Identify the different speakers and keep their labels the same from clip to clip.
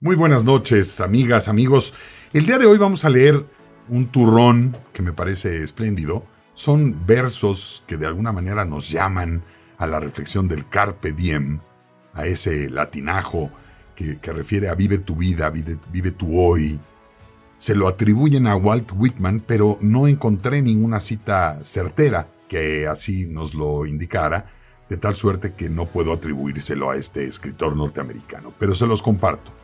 Speaker 1: Muy buenas noches, amigas, amigos. El día de hoy vamos a leer un turrón que me parece espléndido. Son versos que de alguna manera nos llaman a la reflexión del carpe diem, a ese latinajo que, refiere a vive tu vida, vive, vive tu hoy. Se lo atribuyen a Walt Whitman, pero no encontré ninguna cita certera que así nos lo indicara, de tal suerte que no puedo atribuírselo a este escritor norteamericano, pero se los comparto.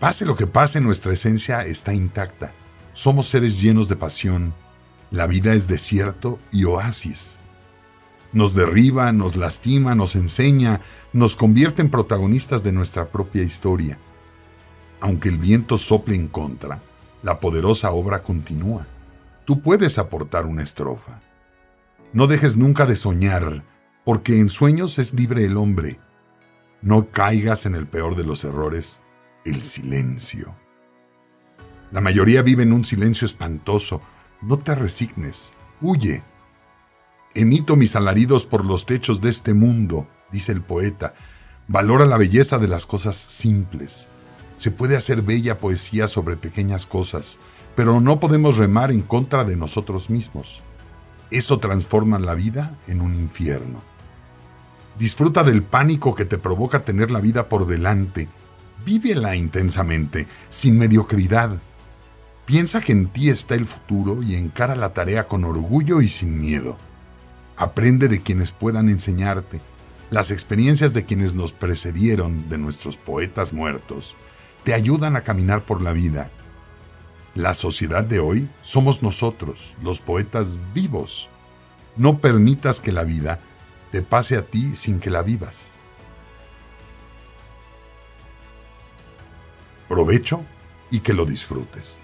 Speaker 1: Pase lo que pase, nuestra esencia está intacta. Somos seres llenos de pasión. La vida es desierto y oasis. Nos derriba, nos lastima, nos enseña, nos convierte en protagonistas de nuestra propia historia. Aunque el viento sople en contra, la poderosa obra continúa. Tú puedes aportar una estrofa. No dejes nunca de soñar, porque en sueños es libre el hombre. No caigas en el peor de los errores, el silencio. La mayoría vive en un silencio espantoso. No te resignes, huye. Emito mis alaridos por los techos de este mundo, dice el poeta. Valora la belleza de las cosas simples. Se puede hacer bella poesía sobre pequeñas cosas, pero no podemos remar en contra de nosotros mismos. Eso transforma la vida en un infierno. Disfruta del pánico que te provoca tener la vida por delante. Vívela intensamente, sin mediocridad. Piensa que en ti está el futuro y encara la tarea con orgullo y sin miedo. Aprende de quienes puedan enseñarte. Las experiencias de quienes nos precedieron, de nuestros poetas muertos, te ayudan a caminar por la vida la sociedad de hoy somos nosotros, los poetas vivos. No permitas que la vida te pase a ti sin que la vivas. Provecho y que lo disfrutes.